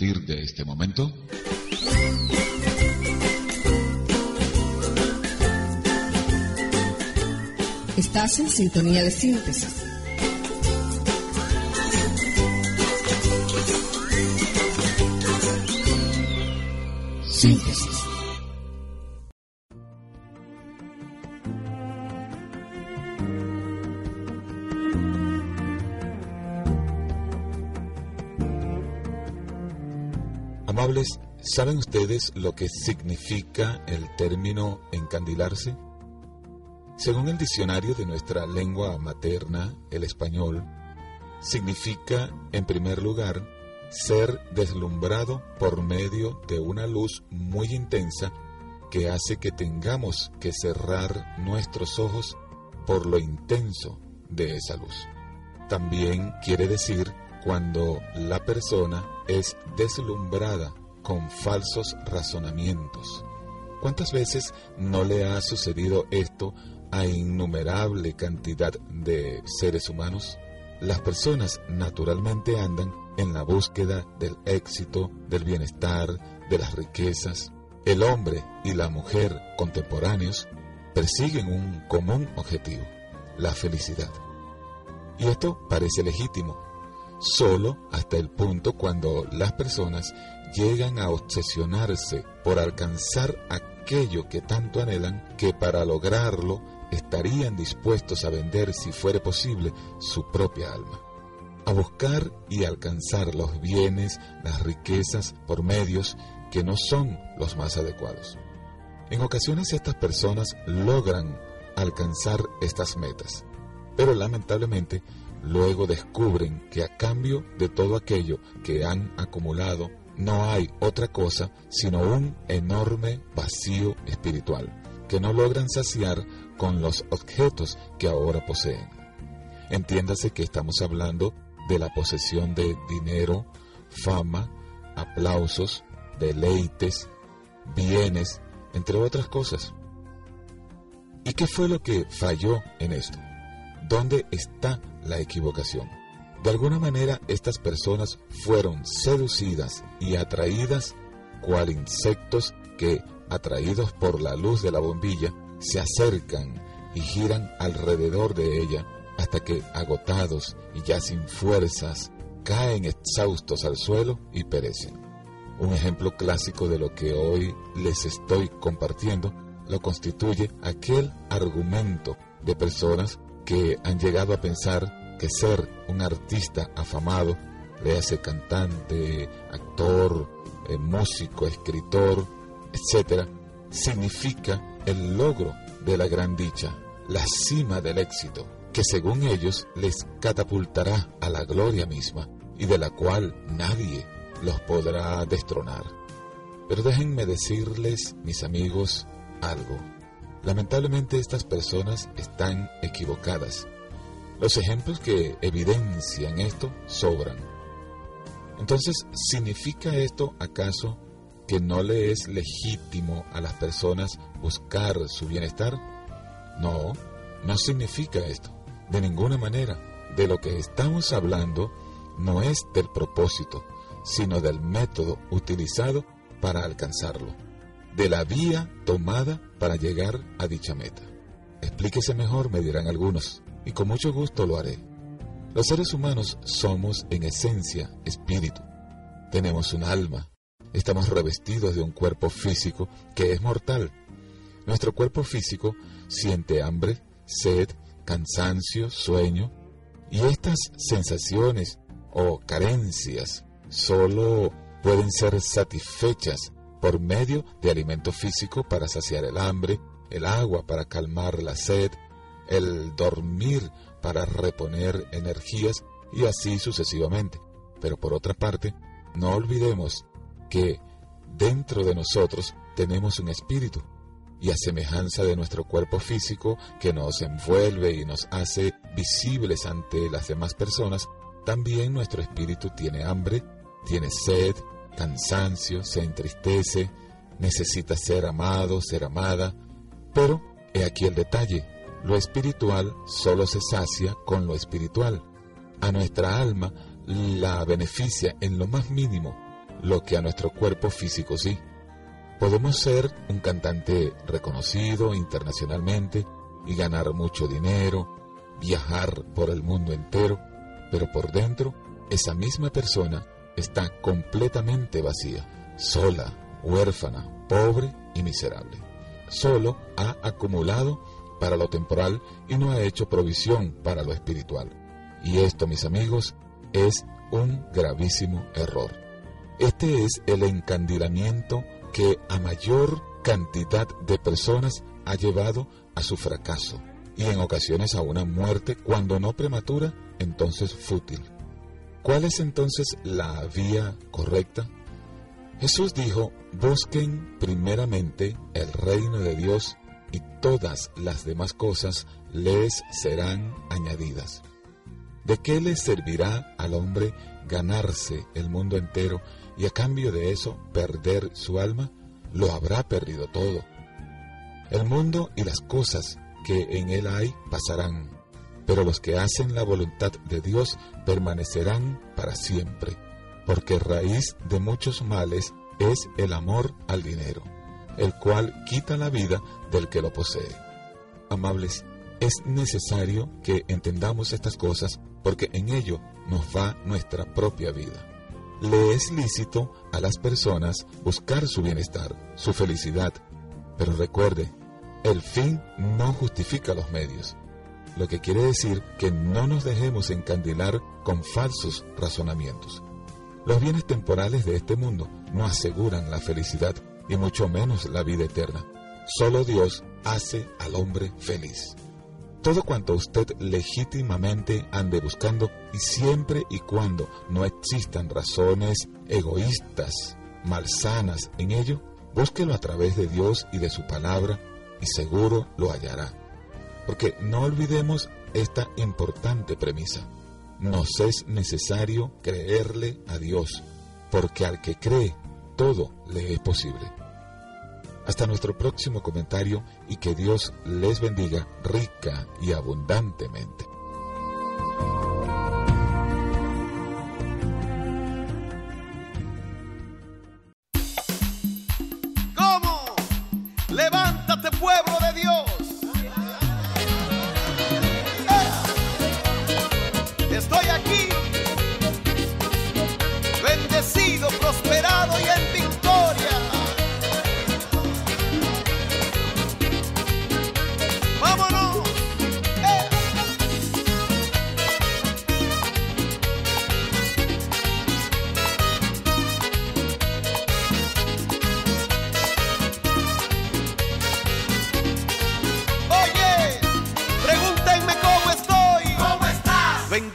partir de este momento, Estás en sintonía de síntesis. Síntesis. Amables, ¿saben ustedes lo que significa el término encandilarse? Según el diccionario de nuestra lengua materna, el español, significa, en primer lugar, ser deslumbrado por medio de una luz muy intensa que hace que tengamos que cerrar nuestros ojos por lo intenso de esa luz. También quiere decir cuando la persona es deslumbrada con falsos razonamientos. ¿Cuántas veces no le ha sucedido esto a innumerable cantidad de seres humanos, las personas naturalmente andan en la búsqueda del éxito, del bienestar, de las riquezas. El hombre y la mujer contemporáneos persiguen un común objetivo, la felicidad. Y esto parece legítimo, solo hasta el punto cuando las personas llegan a obsesionarse por alcanzar aquello que tanto anhelan que para lograrlo estarían dispuestos a vender, si fuere posible, su propia alma, a buscar y alcanzar los bienes, las riquezas por medios que no son los más adecuados. En ocasiones estas personas logran alcanzar estas metas, pero lamentablemente luego descubren que a cambio de todo aquello que han acumulado no hay otra cosa sino un enorme vacío espiritual que no logran saciar con los objetos que ahora poseen. Entiéndase que estamos hablando de la posesión de dinero, fama, aplausos, deleites, bienes, entre otras cosas. ¿Y qué fue lo que falló en esto? ¿Dónde está la equivocación? De alguna manera estas personas fueron seducidas y atraídas cual insectos que, atraídos por la luz de la bombilla, se acercan y giran alrededor de ella hasta que, agotados y ya sin fuerzas, caen exhaustos al suelo y perecen. Un ejemplo clásico de lo que hoy les estoy compartiendo lo constituye aquel argumento de personas que han llegado a pensar que ser un artista afamado, le hace cantante, actor, eh, músico, escritor, etc., significa el logro de la gran dicha, la cima del éxito, que según ellos les catapultará a la gloria misma y de la cual nadie los podrá destronar. Pero déjenme decirles, mis amigos, algo. Lamentablemente estas personas están equivocadas. Los ejemplos que evidencian esto sobran. Entonces, ¿significa esto acaso que no le es legítimo a las personas buscar su bienestar? No, no significa esto, de ninguna manera. De lo que estamos hablando no es del propósito, sino del método utilizado para alcanzarlo, de la vía tomada para llegar a dicha meta. Explíquese mejor, me dirán algunos, y con mucho gusto lo haré. Los seres humanos somos en esencia espíritu. Tenemos un alma, estamos revestidos de un cuerpo físico que es mortal. Nuestro cuerpo físico siente hambre, sed, cansancio, sueño, y estas sensaciones o carencias solo pueden ser satisfechas por medio de alimento físico para saciar el hambre, el agua para calmar la sed, el dormir para reponer energías y así sucesivamente. Pero por otra parte, no olvidemos que dentro de nosotros tenemos un espíritu y a semejanza de nuestro cuerpo físico que nos envuelve y nos hace visibles ante las demás personas, también nuestro espíritu tiene hambre, tiene sed, cansancio, se entristece, necesita ser amado, ser amada, pero he aquí el detalle, lo espiritual solo se sacia con lo espiritual. A nuestra alma la beneficia en lo más mínimo lo que a nuestro cuerpo físico sí. Podemos ser un cantante reconocido internacionalmente y ganar mucho dinero, viajar por el mundo entero, pero por dentro esa misma persona está completamente vacía, sola, huérfana, pobre y miserable. Solo ha acumulado para lo temporal y no ha hecho provisión para lo espiritual. Y esto, mis amigos, es un gravísimo error. Este es el encandilamiento que a mayor cantidad de personas ha llevado a su fracaso y en ocasiones a una muerte, cuando no prematura, entonces fútil. ¿Cuál es entonces la vía correcta? Jesús dijo, busquen primeramente el reino de Dios y todas las demás cosas les serán añadidas. ¿De qué le servirá al hombre ganarse el mundo entero y a cambio de eso perder su alma? Lo habrá perdido todo. El mundo y las cosas que en él hay pasarán, pero los que hacen la voluntad de Dios permanecerán para siempre, porque raíz de muchos males es el amor al dinero, el cual quita la vida del que lo posee. Amables, es necesario que entendamos estas cosas porque en ello nos va nuestra propia vida. Le es lícito a las personas buscar su bienestar, su felicidad, pero recuerde, el fin no justifica los medios, lo que quiere decir que no nos dejemos encandilar con falsos razonamientos. Los bienes temporales de este mundo no aseguran la felicidad y mucho menos la vida eterna. Solo Dios hace al hombre feliz. Todo cuanto usted legítimamente ande buscando y siempre y cuando no existan razones egoístas, malsanas en ello, búsquelo a través de Dios y de su palabra y seguro lo hallará. Porque no olvidemos esta importante premisa. Nos es necesario creerle a Dios, porque al que cree, todo le es posible. Hasta nuestro próximo comentario y que Dios les bendiga rica y abundantemente.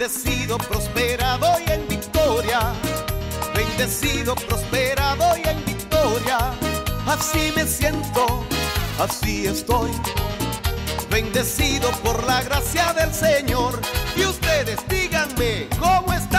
Bendecido, prosperado y en victoria. Bendecido, prosperado y en victoria. Así me siento, así estoy. Bendecido por la gracia del Señor. Y ustedes díganme, ¿cómo están?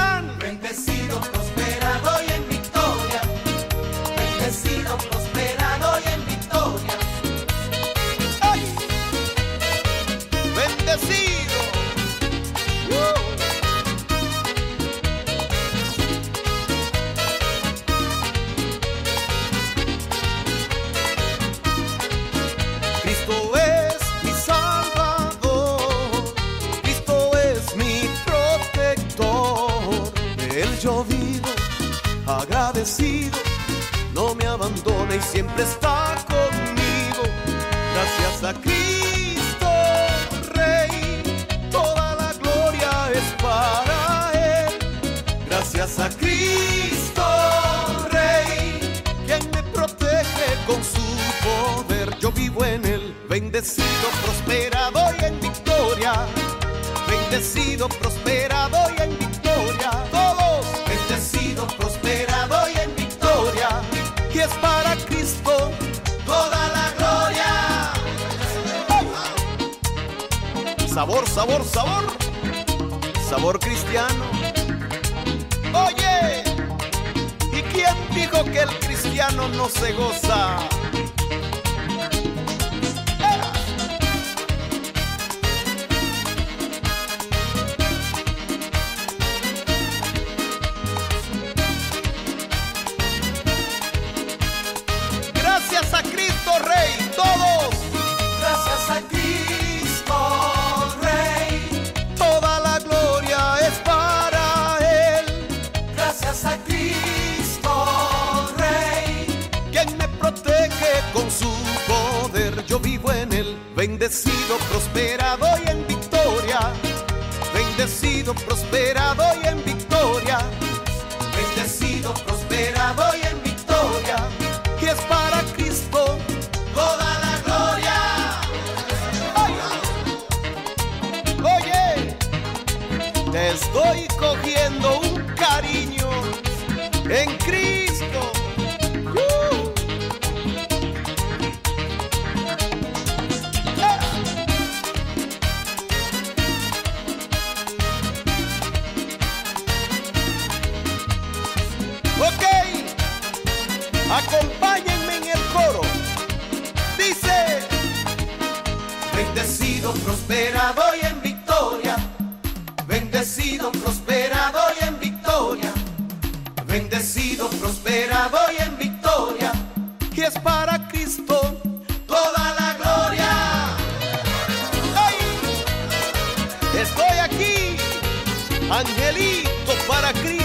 Siempre está conmigo. Gracias a Cristo Rey, toda la gloria es para Él. Gracias a Cristo Rey, quien me protege con su poder. Yo vivo en Él, bendecido, prosperado y en victoria. Bendecido, prosperado y en victoria. Sabor, sabor, sabor. Sabor cristiano. Oye, ¿y quién dijo que el cristiano no se goza? sintiendo un cariño en Cristo. Acompáñenme en el coro. Dice, bendecido, prosperado y en victoria, bendecido, prosperado prospera, voy en victoria. Y es para Cristo toda la gloria. ¡Ay! Estoy aquí, angelito para Cristo.